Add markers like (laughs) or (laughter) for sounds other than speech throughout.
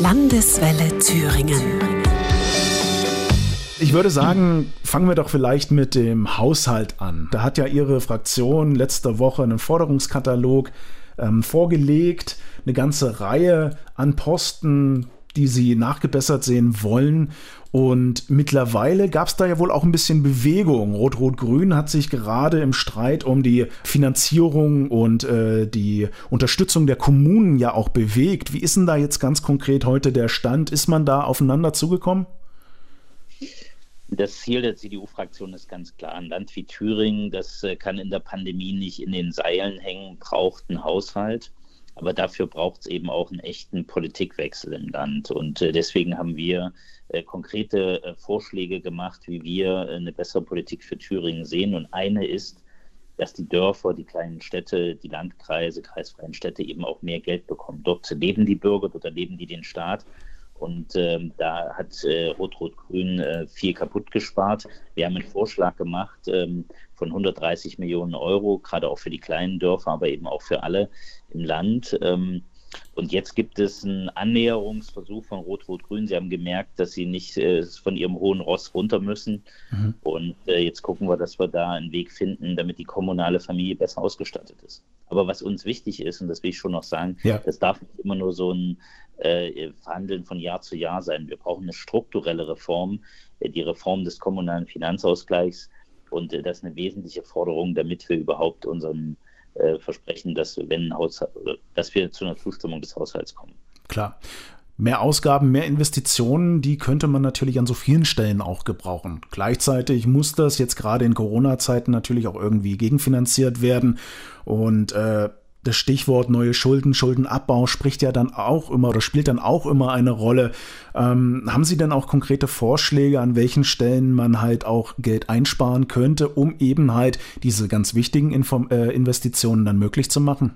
Landeswelle Thüringen. Ich würde sagen, fangen wir doch vielleicht mit dem Haushalt an. Da hat ja Ihre Fraktion letzte Woche einen Forderungskatalog ähm, vorgelegt, eine ganze Reihe an Posten, die sie nachgebessert sehen wollen. Und mittlerweile gab es da ja wohl auch ein bisschen Bewegung. Rot-Rot-Grün hat sich gerade im Streit um die Finanzierung und äh, die Unterstützung der Kommunen ja auch bewegt. Wie ist denn da jetzt ganz konkret heute der Stand? Ist man da aufeinander zugekommen? Das Ziel der CDU-Fraktion ist ganz klar. Ein Land wie Thüringen, das äh, kann in der Pandemie nicht in den Seilen hängen, braucht einen Haushalt. Aber dafür braucht es eben auch einen echten Politikwechsel im Land. Und äh, deswegen haben wir äh, konkrete äh, Vorschläge gemacht, wie wir eine bessere Politik für Thüringen sehen. Und eine ist, dass die Dörfer, die kleinen Städte, die Landkreise, kreisfreien Städte eben auch mehr Geld bekommen. Dort leben die Bürger, dort erleben die den Staat. Und ähm, da hat äh, Rot-Rot-Grün äh, viel kaputt gespart. Wir haben einen Vorschlag gemacht ähm, von 130 Millionen Euro, gerade auch für die kleinen Dörfer, aber eben auch für alle im Land. Ähm, und jetzt gibt es einen Annäherungsversuch von Rot-Rot-Grün. Sie haben gemerkt, dass sie nicht äh, von ihrem hohen Ross runter müssen. Mhm. Und äh, jetzt gucken wir, dass wir da einen Weg finden, damit die kommunale Familie besser ausgestattet ist. Aber was uns wichtig ist, und das will ich schon noch sagen, ja. das darf nicht immer nur so ein äh, Verhandeln von Jahr zu Jahr sein. Wir brauchen eine strukturelle Reform, äh, die Reform des kommunalen Finanzausgleichs. Und äh, das ist eine wesentliche Forderung, damit wir überhaupt unserem äh, versprechen, dass, wenn Haushalt, dass wir zu einer Zustimmung des Haushalts kommen. Klar. Mehr Ausgaben, mehr Investitionen, die könnte man natürlich an so vielen Stellen auch gebrauchen. Gleichzeitig muss das jetzt gerade in Corona-Zeiten natürlich auch irgendwie gegenfinanziert werden. Und äh, das Stichwort neue Schulden, Schuldenabbau spricht ja dann auch immer oder spielt dann auch immer eine Rolle. Ähm, haben Sie denn auch konkrete Vorschläge, an welchen Stellen man halt auch Geld einsparen könnte, um eben halt diese ganz wichtigen Inform äh, Investitionen dann möglich zu machen?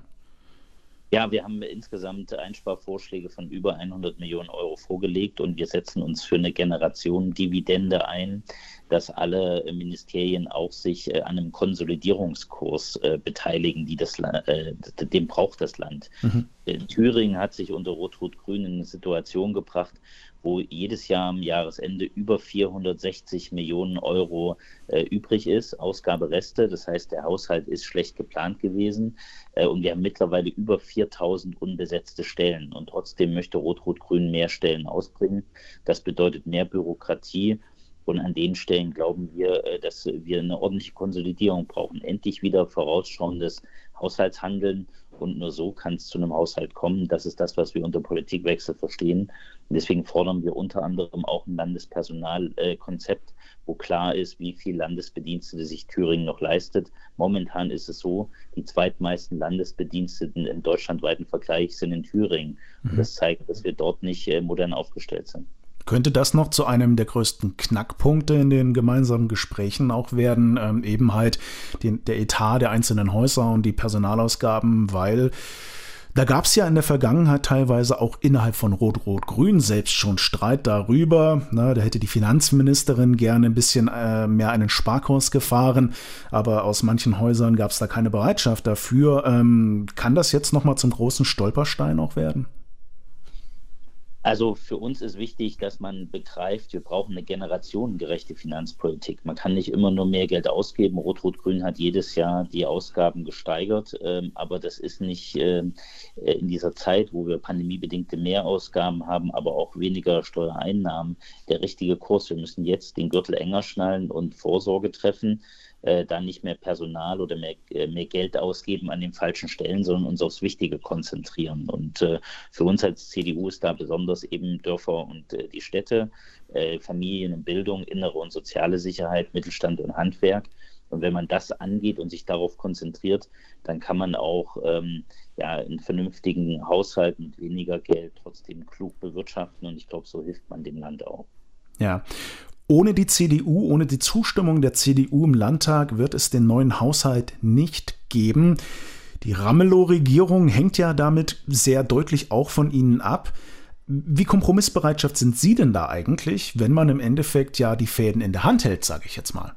Ja, wir haben insgesamt Einsparvorschläge von über 100 Millionen Euro vorgelegt und wir setzen uns für eine Generation Dividende ein, dass alle Ministerien auch sich äh, an einem Konsolidierungskurs äh, beteiligen, die das, äh, den braucht das Land. Mhm. Thüringen hat sich unter Rot-Rot-Grün in eine Situation gebracht, wo jedes Jahr am Jahresende über 460 Millionen Euro äh, übrig ist, Ausgabereste. Das heißt, der Haushalt ist schlecht geplant gewesen äh, und wir haben mittlerweile über 4000 unbesetzte Stellen. Und trotzdem möchte Rot-Rot-Grün mehr Stellen ausbringen. Das bedeutet mehr Bürokratie. Und an den Stellen glauben wir, äh, dass wir eine ordentliche Konsolidierung brauchen. Endlich wieder vorausschauendes Haushaltshandeln und nur so kann es zu einem Haushalt kommen. Das ist das, was wir unter Politikwechsel verstehen. Und deswegen fordern wir unter anderem auch ein Landespersonalkonzept, wo klar ist, wie viel Landesbedienstete sich Thüringen noch leistet. Momentan ist es so, die zweitmeisten Landesbediensteten im deutschlandweiten Vergleich sind in Thüringen. Und mhm. das zeigt, dass wir dort nicht äh, modern aufgestellt sind. Könnte das noch zu einem der größten Knackpunkte in den gemeinsamen Gesprächen auch werden, ähm, eben halt den, der Etat der einzelnen Häuser und die Personalausgaben, weil da gab es ja in der Vergangenheit teilweise auch innerhalb von Rot-Rot-Grün selbst schon Streit darüber. Na, da hätte die Finanzministerin gerne ein bisschen äh, mehr einen Sparkurs gefahren, aber aus manchen Häusern gab es da keine Bereitschaft dafür. Ähm, kann das jetzt nochmal zum großen Stolperstein auch werden? Also für uns ist wichtig, dass man begreift, wir brauchen eine generationengerechte Finanzpolitik. Man kann nicht immer nur mehr Geld ausgeben. Rot-Rot-Grün hat jedes Jahr die Ausgaben gesteigert, ähm, aber das ist nicht ähm, äh, in dieser Zeit, wo wir pandemiebedingte Mehrausgaben haben, aber auch weniger Steuereinnahmen, der richtige Kurs. Wir müssen jetzt den Gürtel enger schnallen und Vorsorge treffen äh, da nicht mehr Personal oder mehr, äh, mehr Geld ausgeben an den falschen Stellen, sondern uns aufs Wichtige konzentrieren. Und äh, für uns als CDU ist da besonders eben Dörfer und äh, die Städte, äh, Familien und Bildung, innere und soziale Sicherheit, Mittelstand und Handwerk. Und wenn man das angeht und sich darauf konzentriert, dann kann man auch ähm, ja, einen vernünftigen Haushalt mit weniger Geld trotzdem klug bewirtschaften. Und ich glaube, so hilft man dem Land auch. Ja, ohne die CDU, ohne die Zustimmung der CDU im Landtag wird es den neuen Haushalt nicht geben. Die Ramelow-Regierung hängt ja damit sehr deutlich auch von Ihnen ab. Wie kompromissbereitschaft sind Sie denn da eigentlich, wenn man im Endeffekt ja die Fäden in der Hand hält, sage ich jetzt mal?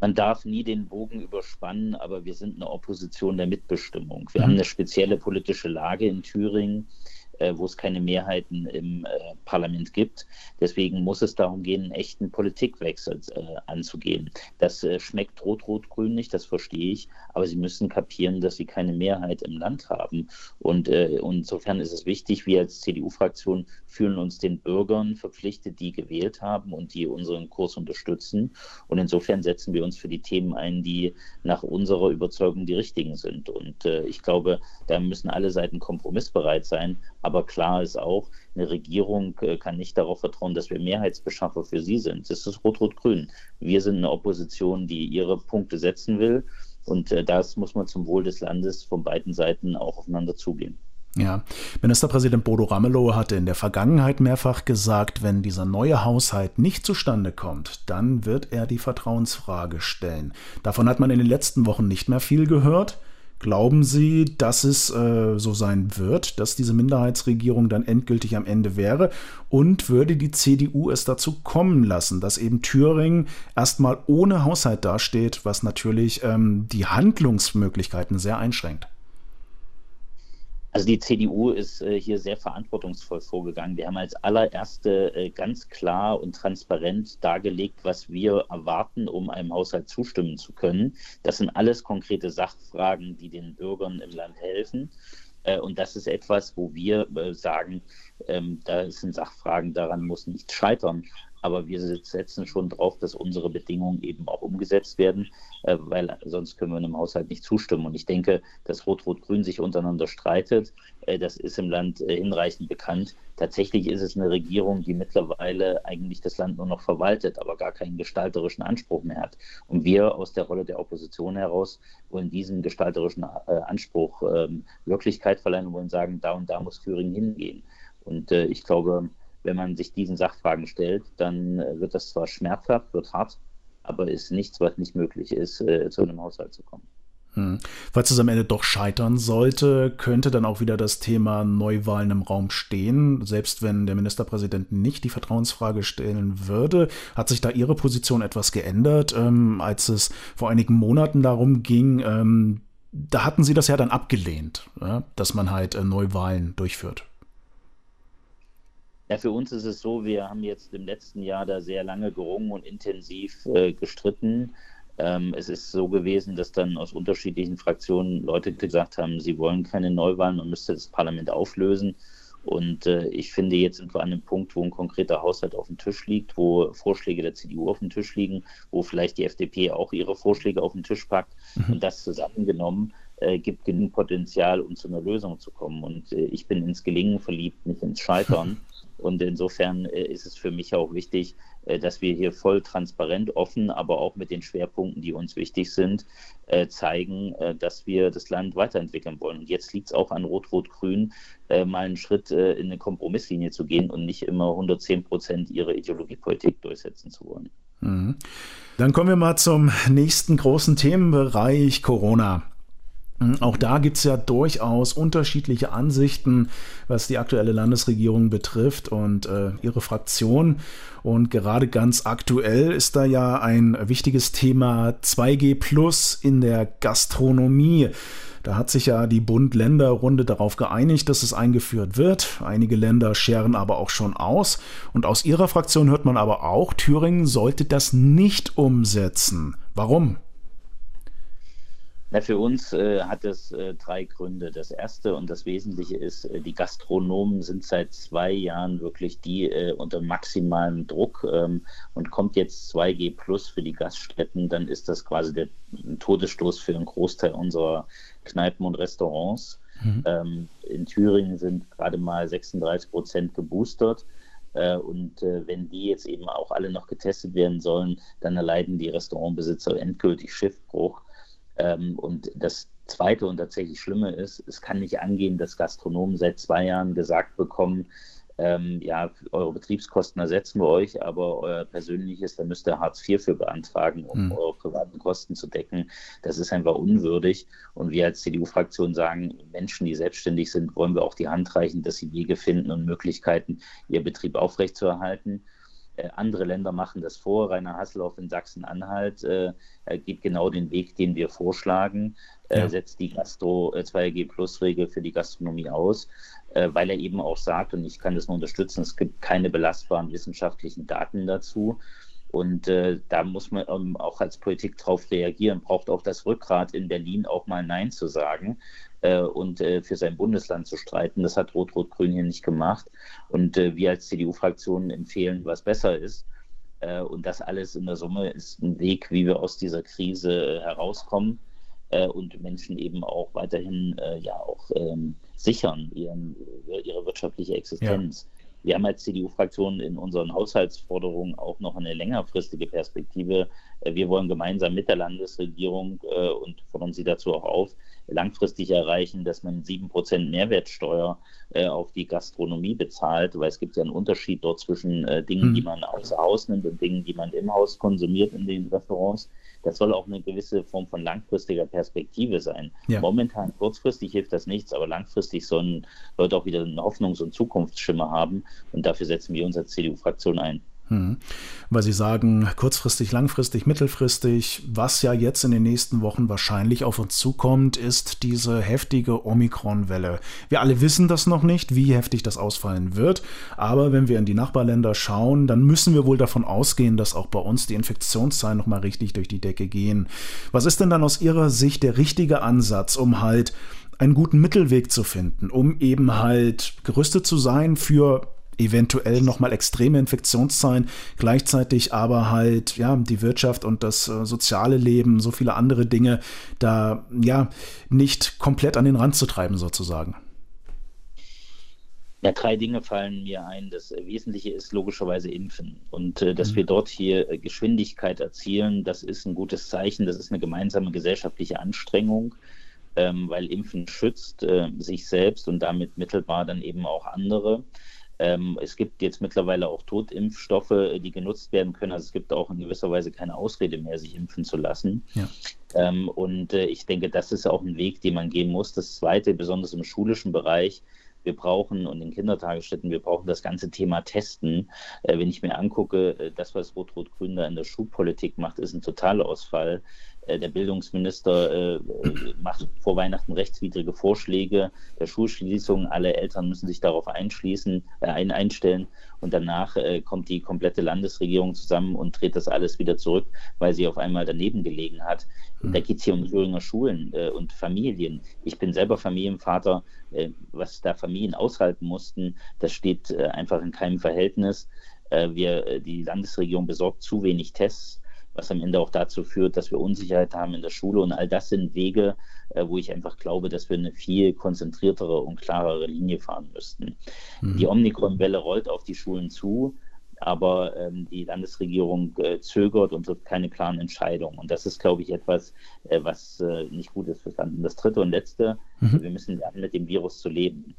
Man darf nie den Bogen überspannen, aber wir sind eine Opposition der Mitbestimmung. Wir mhm. haben eine spezielle politische Lage in Thüringen. Äh, wo es keine Mehrheiten im äh, Parlament gibt. Deswegen muss es darum gehen, einen echten Politikwechsel äh, anzugehen. Das schmeckt rot-rot-grün nicht, das verstehe ich, aber sie müssen kapieren, dass sie keine Mehrheit im Land haben. Und, und insofern ist es wichtig, wir als CDU-Fraktion fühlen uns den Bürgern verpflichtet, die gewählt haben und die unseren Kurs unterstützen. Und insofern setzen wir uns für die Themen ein, die nach unserer Überzeugung die richtigen sind. Und äh, ich glaube, da müssen alle Seiten kompromissbereit sein. Aber klar ist auch, eine Regierung äh, kann nicht darauf vertrauen, dass wir Mehrheitsbeschaffer für sie sind. Das ist Rot-Rot-Grün. Wir sind eine Opposition, die ihre Punkte setzen will. Und äh, das muss man zum Wohl des Landes von beiden Seiten auch aufeinander zugehen. Ja, Ministerpräsident Bodo Ramelow hatte in der Vergangenheit mehrfach gesagt, wenn dieser neue Haushalt nicht zustande kommt, dann wird er die Vertrauensfrage stellen. Davon hat man in den letzten Wochen nicht mehr viel gehört. Glauben Sie, dass es äh, so sein wird, dass diese Minderheitsregierung dann endgültig am Ende wäre? Und würde die CDU es dazu kommen lassen, dass eben Thüringen erstmal ohne Haushalt dasteht, was natürlich ähm, die Handlungsmöglichkeiten sehr einschränkt? Also die CDU ist äh, hier sehr verantwortungsvoll vorgegangen. Wir haben als allererste äh, ganz klar und transparent dargelegt, was wir erwarten, um einem Haushalt zustimmen zu können. Das sind alles konkrete Sachfragen, die den Bürgern im Land helfen. Äh, und das ist etwas, wo wir äh, sagen, ähm, da sind Sachfragen, daran muss nicht scheitern aber wir setzen schon drauf, dass unsere Bedingungen eben auch umgesetzt werden, äh, weil sonst können wir einem Haushalt nicht zustimmen. Und ich denke, dass Rot-Rot-Grün sich untereinander streitet, äh, das ist im Land äh, hinreichend bekannt. Tatsächlich ist es eine Regierung, die mittlerweile eigentlich das Land nur noch verwaltet, aber gar keinen gestalterischen Anspruch mehr hat. Und wir aus der Rolle der Opposition heraus wollen diesem gestalterischen Anspruch ähm, Wirklichkeit verleihen und wollen sagen, da und da muss Thüringen hingehen. Und ich glaube, wenn man sich diesen Sachfragen stellt, dann äh, wird das zwar schmerzhaft, wird hart, aber ist nichts, was nicht möglich ist, äh, zu einem Haushalt zu kommen. Hm. Falls es am Ende doch scheitern sollte, könnte dann auch wieder das Thema Neuwahlen im Raum stehen. Selbst wenn der Ministerpräsident nicht die Vertrauensfrage stellen würde, hat sich da Ihre Position etwas geändert, ähm, als es vor einigen Monaten darum ging, ähm, da hatten Sie das ja dann abgelehnt, ja, dass man halt äh, Neuwahlen durchführt. Ja, für uns ist es so, wir haben jetzt im letzten Jahr da sehr lange gerungen und intensiv äh, gestritten. Ähm, es ist so gewesen, dass dann aus unterschiedlichen Fraktionen Leute gesagt haben, sie wollen keine Neuwahlen, man müsste das Parlament auflösen. Und äh, ich finde, jetzt sind wir an einem Punkt, wo ein konkreter Haushalt auf dem Tisch liegt, wo Vorschläge der CDU auf dem Tisch liegen, wo vielleicht die FDP auch ihre Vorschläge auf den Tisch packt. Mhm. Und das zusammengenommen äh, gibt genug Potenzial, um zu einer Lösung zu kommen. Und äh, ich bin ins Gelingen verliebt, nicht ins Scheitern. (laughs) Und insofern äh, ist es für mich auch wichtig, äh, dass wir hier voll transparent, offen, aber auch mit den Schwerpunkten, die uns wichtig sind, äh, zeigen, dass wir das Land weiterentwickeln wollen. Und jetzt liegt es auch an Rot-Rot-Grün, mal einen Schritt in eine Kompromisslinie zu gehen und nicht immer 110 Prozent ihre Ideologiepolitik durchsetzen zu wollen. Mhm. Dann kommen wir mal zum nächsten großen Themenbereich Corona. Hm, auch da gibt es ja durchaus unterschiedliche Ansichten, was die aktuelle Landesregierung betrifft und äh, ihre Fraktion. Und gerade ganz aktuell ist da ja ein wichtiges Thema 2G Plus in der Gastronomie. Da hat sich ja die Bund-Länder-Runde darauf geeinigt, dass es eingeführt wird. Einige Länder scheren aber auch schon aus. Und aus ihrer Fraktion hört man aber auch, Thüringen sollte das nicht umsetzen. Warum? Na, für uns äh, hat es äh, drei Gründe. Das erste und das Wesentliche ist, äh, die Gastronomen sind seit zwei Jahren wirklich die äh, unter maximalem Druck ähm, und kommt jetzt 2G Plus für die Gaststätten, dann ist das quasi der Todesstoß für einen Großteil unserer Kneipen und Restaurants. Mhm. Ähm, in Thüringen sind gerade mal 36 Prozent geboostert. Äh, und äh, wenn die jetzt eben auch alle noch getestet werden sollen, dann erleiden die Restaurantbesitzer endgültig Schiffbruch. Ähm, und das Zweite und tatsächlich Schlimme ist, es kann nicht angehen, dass Gastronomen seit zwei Jahren gesagt bekommen, ähm, ja, eure Betriebskosten ersetzen wir euch, aber euer persönliches, da müsst ihr Hartz IV für beantragen, um mhm. eure privaten Kosten zu decken. Das ist einfach unwürdig. Und wir als CDU-Fraktion sagen, Menschen, die selbstständig sind, wollen wir auch die Hand reichen, dass sie Wege finden und Möglichkeiten, ihr Betrieb aufrechtzuerhalten. Äh, andere Länder machen das vor. Rainer Hasselhoff in Sachsen-Anhalt äh, geht genau den Weg, den wir vorschlagen, äh, ja. setzt die Gastro 2G Plus Regel für die Gastronomie aus. äh, weil er eben auch sagt, und ich kann das nur unterstützen, es gibt keine belastbaren wissenschaftlichen Daten dazu. Und äh, da muss man ähm, auch als Politik darauf reagieren, braucht auch das Rückgrat in Berlin auch mal Nein zu sagen äh, und äh, für sein Bundesland zu streiten. Das hat Rot-Rot-Grün hier nicht gemacht. Und äh, wir als CDU-Fraktion empfehlen, was besser ist. Äh, und das alles in der Summe ist ein Weg, wie wir aus dieser Krise herauskommen und Menschen eben auch weiterhin ja auch ähm, sichern ihren, ihre wirtschaftliche Existenz. Ja. Wir haben als CDU-Fraktion in unseren Haushaltsforderungen auch noch eine längerfristige Perspektive. Äh, wir wollen gemeinsam mit der Landesregierung äh, und fordern Sie dazu auch auf, langfristig erreichen, dass man 7% Mehrwertsteuer äh, auf die Gastronomie bezahlt, weil es gibt ja einen Unterschied dort zwischen Dingen, mhm. die man außer Haus nimmt und Dingen, die man im Haus konsumiert in den Restaurants das soll auch eine gewisse Form von langfristiger Perspektive sein. Ja. Momentan kurzfristig hilft das nichts, aber langfristig sollen Leute auch wieder einen Hoffnungs- und Zukunftsschimmer haben. Und dafür setzen wir uns als CDU-Fraktion ein. Hm. Weil Sie sagen, kurzfristig, langfristig, mittelfristig, was ja jetzt in den nächsten Wochen wahrscheinlich auf uns zukommt, ist diese heftige Omikron-Welle. Wir alle wissen das noch nicht, wie heftig das ausfallen wird, aber wenn wir in die Nachbarländer schauen, dann müssen wir wohl davon ausgehen, dass auch bei uns die Infektionszahlen nochmal richtig durch die Decke gehen. Was ist denn dann aus Ihrer Sicht der richtige Ansatz, um halt einen guten Mittelweg zu finden, um eben halt gerüstet zu sein für eventuell nochmal extreme Infektionszahlen, gleichzeitig aber halt, ja, die Wirtschaft und das äh, soziale Leben, so viele andere Dinge da, ja, nicht komplett an den Rand zu treiben, sozusagen. Ja, drei Dinge fallen mir ein. Das Wesentliche ist logischerweise Impfen. Und äh, dass mhm. wir dort hier äh, Geschwindigkeit erzielen, das ist ein gutes Zeichen. Das ist eine gemeinsame gesellschaftliche Anstrengung, ähm, weil Impfen schützt äh, sich selbst und damit mittelbar dann eben auch andere. Ähm, es gibt jetzt mittlerweile auch Totimpfstoffe, äh, die genutzt werden können. Also es gibt auch in gewisser Weise keine Ausrede mehr, sich impfen zu lassen. Ja. Ähm, und äh, ich denke, das ist auch ein Weg, den man gehen muss. Das Zweite, besonders im schulischen Bereich, wir brauchen und in Kindertagesstätten, wir brauchen das ganze Thema Testen. Äh, wenn ich mir angucke, äh, das, was Rot-Rot-Grün da in der Schulpolitik macht, ist ein Totalausfall. Äh, der Bildungsminister äh, macht vor Weihnachten rechtswidrige Vorschläge der Schulschließung. Alle Eltern müssen sich darauf einschließen, äh, ein, einstellen und danach äh, kommt die komplette Landesregierung zusammen und dreht das alles wieder zurück, weil sie auf einmal daneben gelegen hat. Mhm. Da geht es hier um Thüringer Schulen äh, und Familien. Ich bin selber Familienvater. Äh, was da Familien aushalten mussten, das steht einfach in keinem Verhältnis. wir, die Landesregierung besorgt zu wenig Tests was am Ende auch dazu führt, dass wir Unsicherheit haben in der Schule. Und all das sind Wege, äh, wo ich einfach glaube, dass wir eine viel konzentriertere und klarere Linie fahren müssten. Mhm. Die Omikron-Welle rollt auf die Schulen zu, aber ähm, die Landesregierung äh, zögert und trifft keine klaren Entscheidungen. Und das ist, glaube ich, etwas, äh, was äh, nicht gut ist verstanden. Das dritte und letzte, mhm. wir müssen lernen, mit dem Virus zu leben.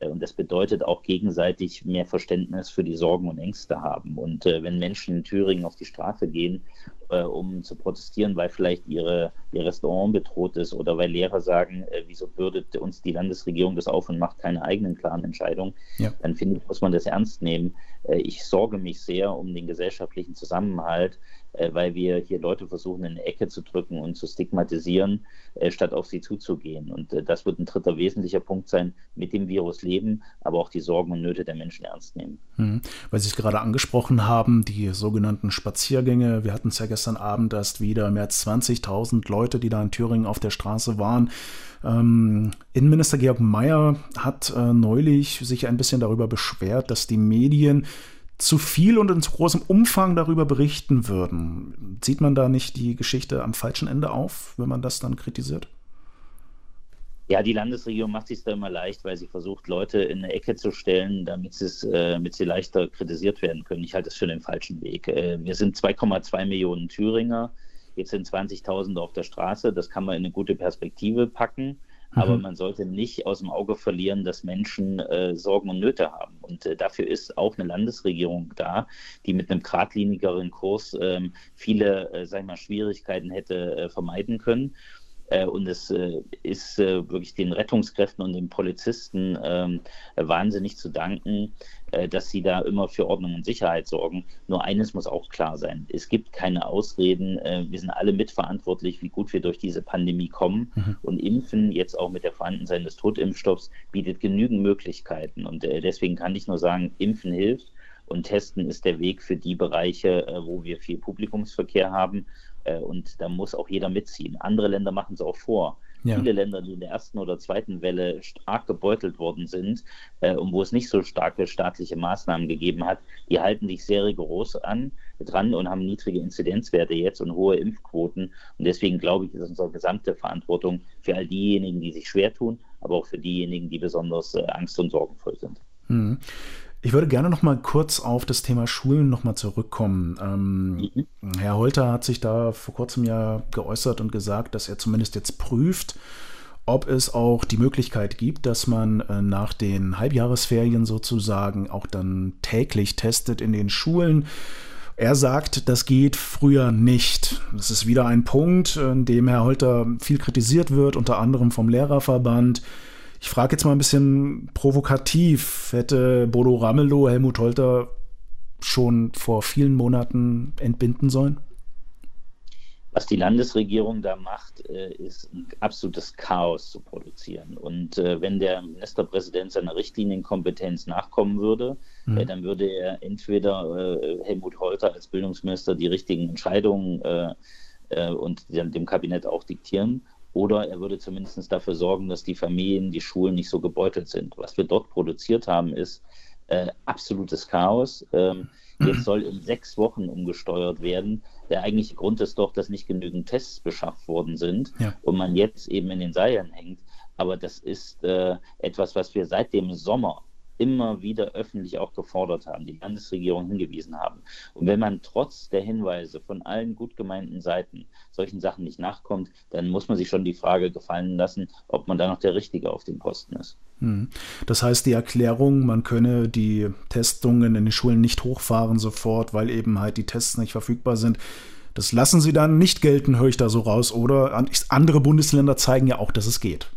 Äh, und das bedeutet auch gegenseitig mehr Verständnis für die Sorgen und Ängste haben. Und äh, wenn Menschen in Thüringen auf die Straße gehen, äh, um zu protestieren, weil vielleicht ihre, ihr Restaurant bedroht ist oder weil Lehrer sagen, äh, wieso bürdet uns die Landesregierung das auf und macht keine eigenen klaren Entscheidungen, ja. dann finde ich, muss man das ernst nehmen. Äh, ich sorge mich sehr um den gesellschaftlichen Zusammenhalt, äh, weil wir hier Leute versuchen, in eine Ecke zu drücken und zu stigmatisieren, äh, statt auf sie zuzugehen. Und das wird ein dritter wesentlicher Punkt sein, mit dem Virus leben, aber auch die Sorgen und Nöte der Menschen ernst nehmen. Hm. Weil Sie es gerade angesprochen haben, die sogenannten Spaziergänge. Wir hatten es ja gestern Abend erst wieder mehr als 20.000 Leute, die da in Thüringen auf der Straße waren. Ähm, Innenminister Georg Mayer hat äh, neulich sich ein bisschen darüber beschwert, dass die Medien zu viel und in zu großem Umfang darüber berichten würden. Sieht man da nicht die Geschichte am falschen Ende auf, wenn man das dann kritisiert? Ja, die Landesregierung macht sich da immer leicht, weil sie versucht, Leute in eine Ecke zu stellen, damit, äh, damit sie leichter kritisiert werden können. Ich halte das für den falschen Weg. Äh, wir sind 2,2 Millionen Thüringer. Jetzt sind 20.000 auf der Straße. Das kann man in eine gute Perspektive packen. Aber mhm. man sollte nicht aus dem Auge verlieren, dass Menschen äh, Sorgen und Nöte haben. Und äh, dafür ist auch eine Landesregierung da, die mit einem geradlinigeren Kurs ähm, viele, äh, sag ich mal, Schwierigkeiten hätte äh, vermeiden können. Äh, und es äh, ist äh, wirklich den Rettungskräften und den Polizisten ähm, wahnsinnig zu danken, dass sie da immer für Ordnung und Sicherheit sorgen. Nur eines muss auch klar sein. Es gibt keine Ausreden. Wir sind alle mitverantwortlich, wie gut wir durch diese Pandemie kommen. Mhm. Und Impfen, jetzt auch mit der Vorhandensein des Totimpfstoffs, bietet genügend Möglichkeiten. Und deswegen kann ich nur sagen, Impfen hilft. Und Testen ist der Weg für die Bereiche, wo wir viel Publikumsverkehr haben. Äh, und da muss auch jeder mitziehen. Andere Länder machen es auch vor. Ja. Viele Länder, die in der ersten oder zweiten Welle stark gebeutelt worden sind äh, und wo es nicht so starke staatliche Maßnahmen gegeben hat, die halten sich sehr rigoros an, dran und haben niedrige Inzidenzwerte jetzt und hohe Impfquoten. Und deswegen glaube ich, ist unsere gesamte Verantwortung für all diejenigen, die sich schwer tun, aber auch für diejenigen, die besonders äh, angst- und sorgenvoll sind. Mhm. Ich würde gerne noch mal kurz auf das Thema Schulen noch mal zurückkommen. Ähm, mhm. Herr Holter hat sich da vor kurzem ja geäußert und gesagt, dass er zumindest jetzt prüft, ob es auch die Möglichkeit gibt, dass man äh, nach den Halbjahresferien sozusagen auch dann täglich testet in den Schulen. Er sagt, das geht früher nicht. Das ist wieder ein Punkt, in dem Herr Holter viel kritisiert wird, unter anderem vom Lehrerverband. Ich frage jetzt mal ein bisschen provokativ. Hätte Bodo Ramelow Helmut Holter schon vor vielen Monaten entbinden sollen? Was die Landesregierung da macht, äh, ist ein absolutes Chaos zu produzieren. Und äh, wenn der Ministerpräsident seiner Richtlinienkompetenz nachkommen würde, mhm. dann würde er entweder Helmut Holter als Bildungsminister die richtigen Entscheidungen und dem Kabinett auch diktieren oder er würde zumindest dafür sorgen, dass die Familien, die Schulen nicht so gebeutelt sind. Was wir dort produziert haben, ist äh, absolutes Chaos. Ähm, jetzt soll in sechs Wochen umgesteuert werden. Der eigentliche Grund ist doch, dass nicht genügend Tests beschafft worden sind ja. und man jetzt eben in den Seilen hängt. Aber das ist äh, etwas, was wir seit dem Sommer immer wieder öffentlich auch gefordert haben, die Landesregierung hingewiesen haben. Und wenn man trotz der Hinweise von allen gut gemeinten Seiten solchen Sachen nicht nachkommt, dann muss man sich schon die Frage gefallen lassen, ob man da noch der Richtige auf dem Posten ist. Hm. Das heißt, die Erklärung, man könne die Testungen in den Schulen nicht hochfahren sofort, weil eben halt die Tests nicht verfügbar sind, das lassen Sie dann nicht gelten, höre ich da so raus, oder? Andere Bundesländer zeigen ja auch, dass es geht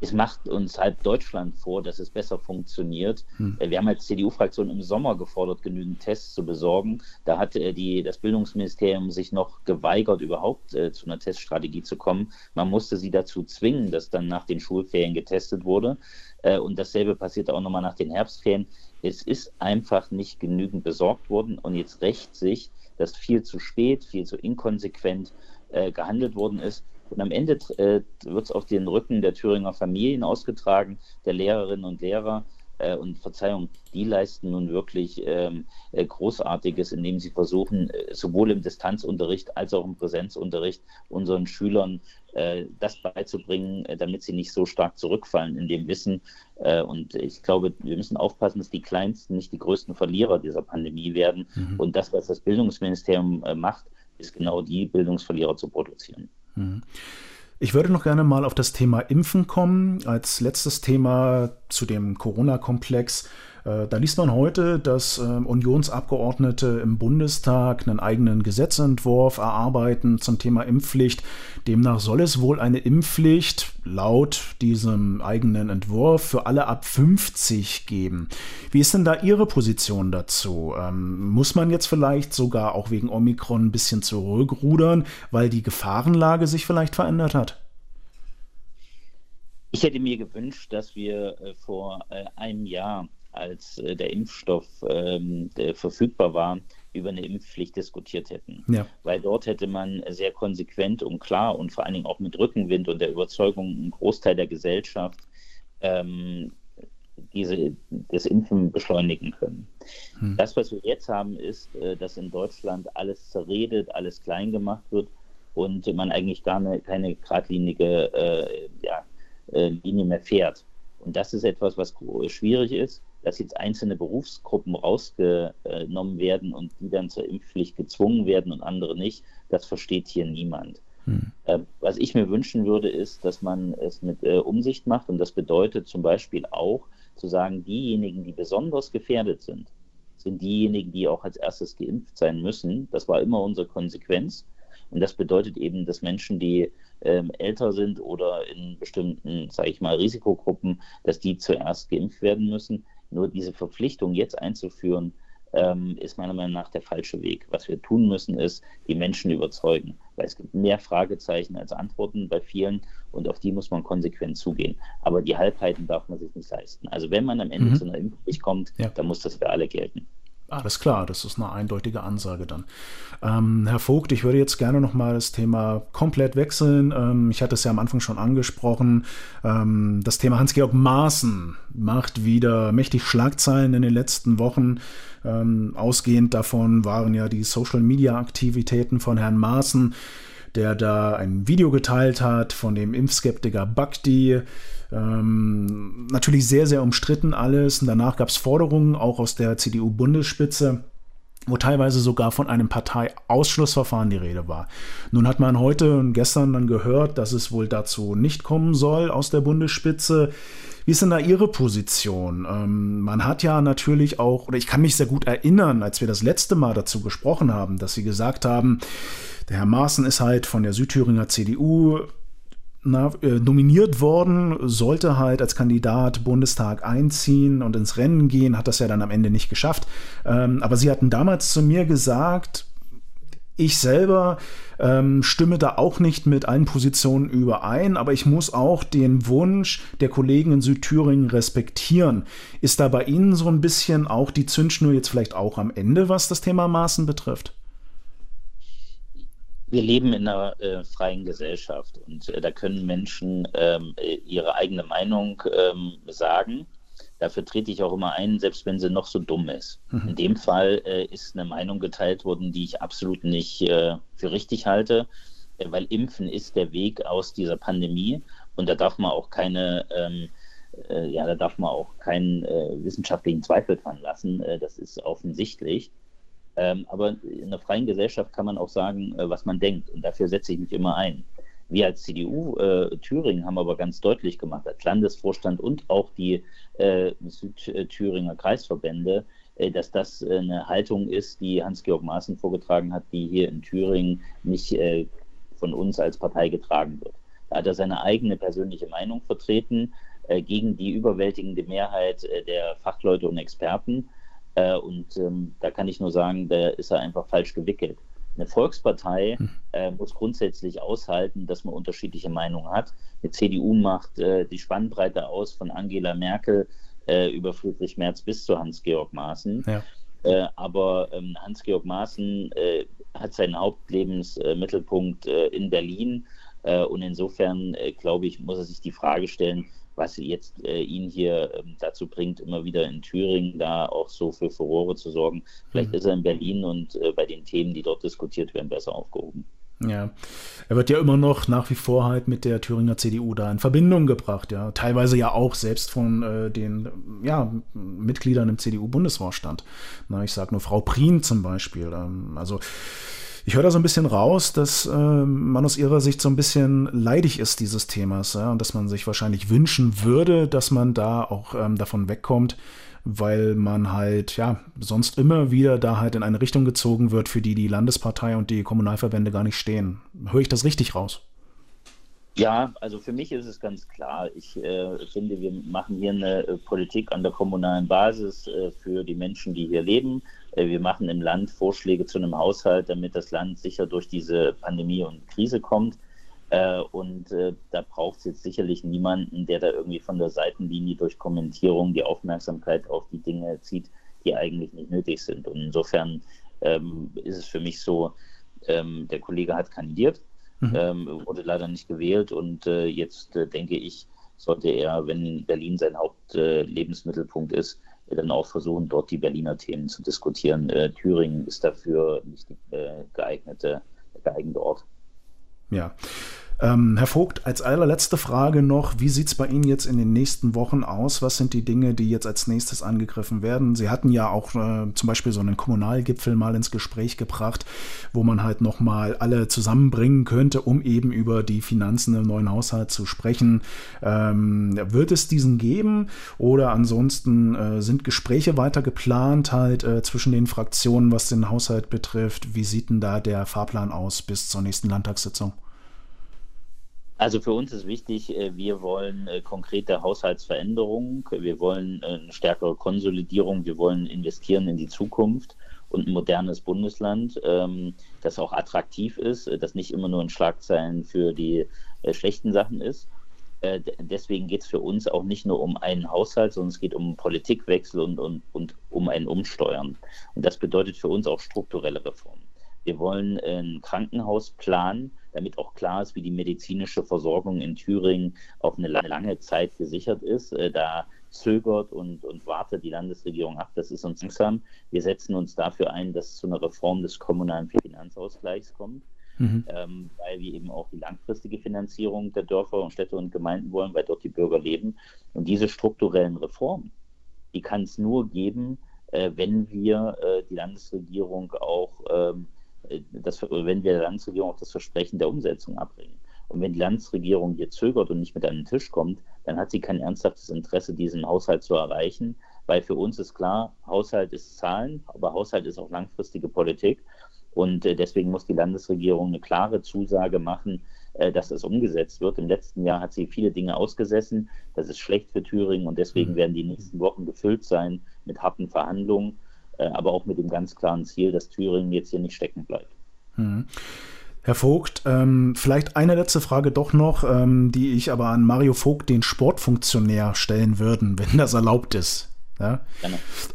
es macht uns halt Deutschland vor, dass es besser funktioniert. Hm. Äh, wir haben als CDU-Fraktion im Sommer gefordert, genügend Tests zu besorgen. Da hatte äh, die, das Bildungsministerium sich noch geweigert, überhaupt äh, zu einer Teststrategie zu kommen. Man musste sie dazu zwingen, dass dann nach den Schulferien getestet wurde. Äh, und dasselbe passierte auch nochmal nach den Herbstferien. Es ist einfach nicht genügend besorgt worden und jetzt rächt sich, dass viel zu spät, viel zu inkonsequent äh, gehandelt worden ist. Und am Ende äh, wird es auf den Rücken der Thüringer Familien ausgetragen, der Lehrerinnen und Lehrer. Äh, und Verzeihung, die leisten nun wirklich ähm, äh, Großartiges, indem sie versuchen, äh, sowohl im Distanzunterricht als auch im Präsenzunterricht unseren Schülern äh, das beizubringen, äh, damit sie nicht so stark zurückfallen in dem Wissen. und ich glaube, wir müssen aufpassen, dass die Kleinsten nicht die größten Verlierer dieser Pandemie werden. Mhm. Und das, was das Bildungsministerium macht, ist genau die Bildungsverlierer zu produzieren. Ich würde noch gerne mal auf das Thema Impfen kommen. Als letztes Thema zu dem Corona-Komplex. Äh, da liest man heute, dass ähm, Unionsabgeordnete im Bundestag einen eigenen Gesetzentwurf erarbeiten zum Thema Impfpflicht. Demnach soll es wohl eine Impfpflicht laut diesem eigenen Entwurf für alle ab 50 geben. Wie ist denn da Ihre Position dazu? Ähm, muss man jetzt vielleicht sogar auch wegen Omikron ein bisschen zurückrudern, weil die Gefahrenlage sich vielleicht verändert hat? Ich hätte mir gewünscht, dass wir äh, vor äh, einem Jahr als äh, der Impfstoff ähm, der verfügbar war, über eine Impfpflicht diskutiert hätten. Ja. Weil dort hätte man sehr konsequent und klar und vor allen Dingen auch mit Rückenwind und der Überzeugung, einen Großteil der Gesellschaft ähm, diese, das Impfen beschleunigen können. Hm. Das, was wir jetzt haben, ist, äh, dass in Deutschland alles zerredet, alles klein gemacht wird und man eigentlich gar ne, keine geradlinige äh, ja, äh, Linie mehr fährt. Und das ist etwas, was schwierig ist dass jetzt einzelne Berufsgruppen rausgenommen werden und die dann zur Impfpflicht gezwungen werden und andere nicht, das versteht hier niemand. Hm. Äh, was ich mir wünschen würde, ist, dass man es mit äh, Umsicht macht und das bedeutet zum Beispiel auch zu sagen, diejenigen, die besonders gefährdet sind, sind diejenigen, die auch als erstes geimpft sein müssen. Das war immer unsere Konsequenz. Und das bedeutet eben, dass Menschen, die ähm, älter sind oder in bestimmten, sage ich mal, Risikogruppen, dass die zuerst geimpft werden müssen. Nur diese Verpflichtung jetzt einzuführen, ähm, ist meiner Meinung nach der falsche Weg. Was wir tun müssen, ist die Menschen überzeugen, weil es gibt mehr Fragezeichen als Antworten bei vielen und auf die muss man konsequent zugehen. Aber die Halbheiten darf man sich nicht leisten. Also wenn man am Ende mhm. zu einer Impfpflicht kommt, ja. dann muss das für alle gelten. Alles klar, das ist eine eindeutige Ansage dann. Ähm, Herr Vogt, ich würde jetzt gerne nochmal das Thema komplett wechseln. Ähm, ich hatte es ja am Anfang schon angesprochen. Ähm, das Thema Hans-Georg Maaßen macht wieder mächtig Schlagzeilen in den letzten Wochen. Ähm, ausgehend davon waren ja die Social-Media-Aktivitäten von Herrn Maaßen, der da ein Video geteilt hat von dem Impfskeptiker Bakti ähm, natürlich sehr, sehr umstritten alles. Und danach gab es Forderungen auch aus der CDU-Bundesspitze wo teilweise sogar von einem Parteiausschlussverfahren die Rede war. Nun hat man heute und gestern dann gehört, dass es wohl dazu nicht kommen soll aus der Bundesspitze. Wie ist denn da Ihre Position? Ähm, man hat ja natürlich auch, oder ich kann mich sehr gut erinnern, als wir das letzte Mal dazu gesprochen haben, dass Sie gesagt haben, der Herr Maaßen ist halt von der Südthüringer CDU na, äh, nominiert worden, sollte halt als Kandidat Bundestag einziehen und ins Rennen gehen, hat das ja dann am Ende nicht geschafft. Ähm, aber sie hatten damals zu mir gesagt, ich selber ähm, stimme da auch nicht mit allen Positionen überein, aber ich muss auch den Wunsch der Kollegen in Südthüringen respektieren. Ist da bei Ihnen so ein bisschen auch die Zündschnur jetzt vielleicht auch am Ende, was das Thema Maßen betrifft? Wir leben in einer äh, freien Gesellschaft und äh, da können Menschen ähm, ihre eigene Meinung ähm, sagen. Dafür trete ich auch immer ein, selbst wenn sie noch so dumm ist. Mhm. In dem Fall äh, ist eine Meinung geteilt worden, die ich absolut nicht äh, für richtig halte, äh, weil Impfen ist der Weg aus dieser Pandemie und da darf man auch keine ähm, äh, ja, da darf man auch keinen wissenschaftlichen Zweifel dran lassen. das ist offensichtlich. Ähm, aber in einer freien Gesellschaft kann man auch sagen, äh, was man denkt. Und dafür setze ich mich immer ein. Wir als CDU äh, Thüringen haben aber ganz deutlich gemacht, als Landesvorstand und auch die äh, Südthüringer Kreisverbände, äh, dass das äh, eine Haltung ist, die Hans-Georg Maaßen vorgetragen hat, die hier in Thüringen nicht äh, von uns als Partei getragen wird. Da hat er seine eigene persönliche Meinung vertreten gegen die überwältigende Mehrheit der Fachleute und Experten. Äh, und ähm, da kann ich nur sagen, da ist er einfach falsch gewickelt. Eine Volkspartei hm. äh, muss grundsätzlich aushalten, dass man unterschiedliche Meinungen hat. Eine CDU macht äh, die Spannbreite aus von Angela Merkel äh, über Friedrich Merz bis zu Hans-Georg Maaßen. Ja. Äh, aber ähm, Hans-Georg Maaßen äh, hat seinen Hauptlebensmittelpunkt in Berlin. und insofern, glaube ich, muss er sich die Frage stellen, was jetzt äh, ihn hier ähm, dazu bringt, immer wieder in Thüringen da auch so für Furore zu sorgen. Vielleicht mhm. ist er in Berlin und äh, bei den Themen, die dort diskutiert werden, besser aufgehoben. Ja, er wird ja immer noch nach wie vor halt mit der Thüringer CDU da in Verbindung gebracht, ja. Teilweise ja auch selbst von äh, den ja, Mitgliedern im CDU-Bundesvorstand. ich sage nur Frau Prien zum Beispiel. Ähm, also ich höre da so ein bisschen raus, dass äh, man aus ihrer Sicht so ein bisschen leidig ist dieses Themas ja, und dass man sich wahrscheinlich wünschen würde, dass man da auch ähm, davon wegkommt, weil man halt ja sonst immer wieder da halt in eine Richtung gezogen wird, für die die Landespartei und die Kommunalverbände gar nicht stehen. Höre ich das richtig raus? Ja, also für mich ist es ganz klar. Ich äh, finde, wir machen hier eine äh, Politik an der kommunalen Basis äh, für die Menschen, die hier leben. Äh, wir machen im Land Vorschläge zu einem Haushalt, damit das Land sicher durch diese Pandemie und Krise kommt. Äh, und äh, da braucht es jetzt sicherlich niemanden, der da irgendwie von der Seitenlinie durch Kommentierung die Aufmerksamkeit auf die Dinge zieht, die eigentlich nicht nötig sind. Und insofern ähm, ist es für mich so, ähm, der Kollege hat kandidiert, mhm. ähm, wurde leider nicht gewählt und jetzt denke ich, sollte er, wenn Berlin sein Hauptlebensmittelpunkt ist, dann auch versuchen, dort die Berliner Themen zu diskutieren. Äh, Thüringen ist dafür nicht die äh, geeignete, der geeignete Ort. Ja. Ähm, Herr Vogt, als allerletzte Frage noch, wie sieht es bei Ihnen jetzt in den nächsten Wochen aus? Was sind die Dinge, die jetzt als nächstes angegriffen werden? Sie hatten ja auch äh, zum Beispiel so einen Kommunalgipfel mal ins Gespräch gebracht, wo man halt nochmal alle zusammenbringen könnte, um eben über die Finanzen im neuen Haushalt zu sprechen. Ähm, wird es diesen geben oder ansonsten äh, sind Gespräche weiter geplant halt äh, zwischen den Fraktionen, was den Haushalt betrifft? Wie sieht denn da der Fahrplan aus bis zur nächsten Landtagssitzung? Also für uns ist wichtig, äh, wir wollen äh, konkrete Haushaltsveränderungen, wir wollen äh, eine stärkere Konsolidierung, wir wollen investieren in die Zukunft und ein modernes Bundesland, ähm, das auch attraktiv ist, das nicht immer nur in Schlagzeilen für die schlechten Sachen ist. Deswegen geht es für uns auch nicht nur um einen Haushalt, sondern es geht um Politikwechsel und, und, und um ein Umsteuern. Und das bedeutet für uns auch strukturelle Reformen. Wir wollen einen Krankenhausplan, damit auch klar ist, wie die medizinische Versorgung in Thüringen auf eine lange Zeit gesichert ist. Äh, da zögert und, und wartet die Landesregierung ab. Das ist uns langsam. Wir setzen uns dafür ein, dass es zu einer Reform des kommunalen Finanzausgleichs kommt. Mhm. Ähm, weil wir eben auch die langfristige Finanzierung der Dörfer und Städte und Gemeinden wollen, weil dort die Bürger leben. Und diese strukturellen Reformen, die kann es nur geben, äh, wenn wir äh, die Landesregierung auch ähm, äh, das, wenn wir der Landesregierung auch das Versprechen der Umsetzung abbringen. Und wenn die Landesregierung hier zögert und nicht mit an den Tisch kommt, dann hat sie kein ernsthaftes Interesse, diesen Haushalt zu erreichen, weil für uns ist klar, Haushalt ist Zahlen, aber Haushalt ist auch langfristige Politik. Und äh, deswegen muss die Landesregierung eine klare Zusage machen, äh, dass das umgesetzt wird. Im letzten Jahr hat sie viele Dinge ausgesessen. Das ist schlecht für Thüringen und deswegen mhm. werden die nächsten Wochen gefüllt sein mit harten Verhandlungen aber auch mit dem ganz klaren Ziel, dass Thüringen jetzt hier nicht stecken bleibt. Mhm. Herr Vogt, ähm, vielleicht eine letzte Frage doch noch, ähm, die ich aber an Mario Vogt, den Sportfunktionär, stellen würden, wenn das erlaubt ist. Ja?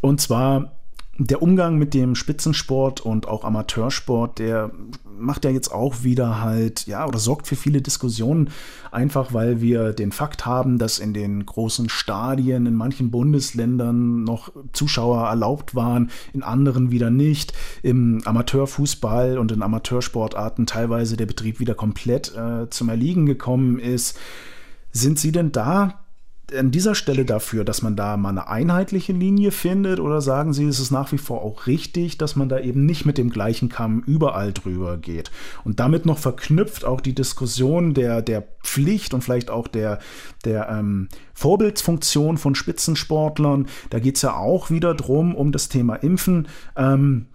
Und zwar, der Umgang mit dem Spitzensport und auch Amateursport, der macht ja jetzt auch wieder halt, ja, oder sorgt für viele Diskussionen, einfach weil wir den Fakt haben, dass in den großen Stadien in manchen Bundesländern noch Zuschauer erlaubt waren, in anderen wieder nicht. Im Amateurfußball und in Amateursportarten teilweise der Betrieb wieder komplett äh, zum Erliegen gekommen ist. Sind Sie denn da an dieser Stelle dafür, dass man da mal eine einheitliche Linie findet oder sagen Sie, es ist nach wie vor auch richtig, dass man da eben nicht mit dem gleichen Kamm überall drüber geht? Und damit noch verknüpft auch die Diskussion der, der Pflicht und vielleicht auch der, der ähm, Vorbildsfunktion von Spitzensportlern. Da geht es ja auch wieder drum, um das Thema Impfen. Ähm,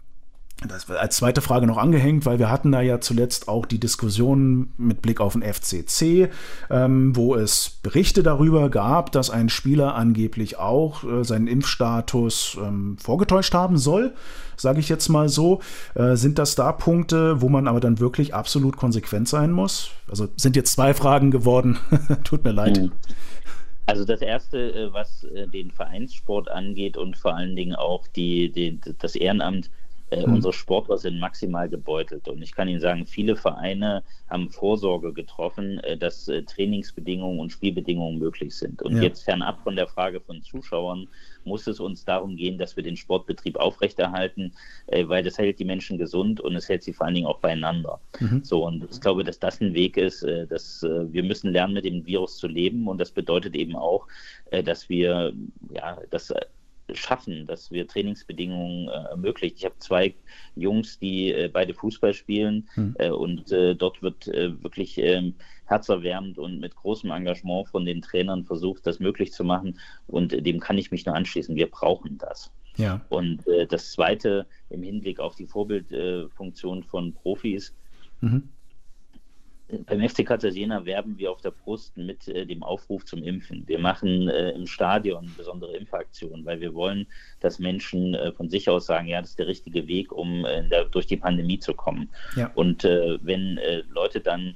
das als zweite Frage noch angehängt, weil wir hatten da ja zuletzt auch die Diskussion mit Blick auf den FCC, ähm, wo es Berichte darüber gab, dass ein Spieler angeblich auch äh, seinen Impfstatus ähm, vorgetäuscht haben soll, sage ich jetzt mal so. Äh, sind das da Punkte, wo man aber dann wirklich absolut konsequent sein muss? Also sind jetzt zwei Fragen geworden. (laughs) Tut mir leid. Mhm. Also das Erste, äh, was äh, den Vereinssport angeht und vor allen Dingen auch die, die das Ehrenamt, äh, mhm. Unsere Sportler sind maximal gebeutelt. Und ich kann Ihnen sagen, viele Vereine haben Vorsorge getroffen, äh, dass äh, Trainingsbedingungen und Spielbedingungen möglich sind. Und ja. jetzt fernab von der Frage von Zuschauern muss es uns darum gehen, dass wir den Sportbetrieb aufrechterhalten, äh, weil das hält die Menschen gesund und es hält sie vor allen Dingen auch beieinander. Mhm. So, und ich glaube, dass das ein Weg ist, äh, dass äh, wir müssen lernen, mit dem Virus zu leben. Und das bedeutet eben auch, dass wir ja, das schaffen, dass wir Trainingsbedingungen äh, ermöglichen. Ich habe zwei Jungs, die äh, beide Fußball spielen hm. äh, und äh, dort wird äh, wirklich ähm, herzerwärmend und mit großem Engagement von den Trainern versucht, das möglich zu machen und äh, dem kann ich mich nur anschließen. Wir brauchen das. Ja. Und das Zweite im Hinblick auf die Vorbildfunktion von Profis. Mhm beim FC Cartagena werben wir auf der Brust mit äh, dem Aufruf zum Impfen. Wir machen äh, im Stadion besondere Impfaktionen, weil wir wollen, dass Menschen äh, von sich aus sagen, ja, das ist der richtige Weg, um äh, der, durch die Pandemie zu kommen. Ja. Und äh, wenn äh, Leute dann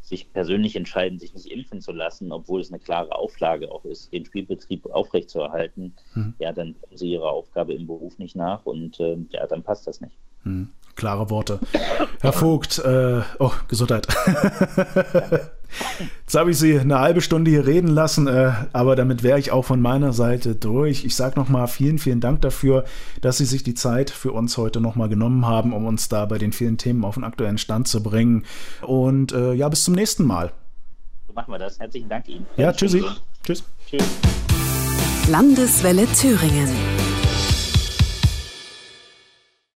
sich persönlich entscheiden, sich nicht impfen zu lassen, obwohl es eine klare Auflage auch ist, den Spielbetrieb aufrechtzuerhalten, mhm. ja, dann kommen sie ihrer Aufgabe im Beruf nicht nach und ja, dann passt das nicht. Mhm. Klare Worte. Herr Vogt, äh, oh, Gesundheit. (laughs) Jetzt habe ich Sie eine halbe Stunde hier reden lassen, äh, aber damit wäre ich auch von meiner Seite durch. Ich sage nochmal vielen, vielen Dank dafür, dass Sie sich die Zeit für uns heute nochmal genommen haben, um uns da bei den vielen Themen auf den aktuellen Stand zu bringen. Und äh, ja, bis zum nächsten Mal. So machen wir das. Herzlichen Dank Ihnen. Ja, tschüssi. Tschüss. Tschüss. Landeswelle Thüringen.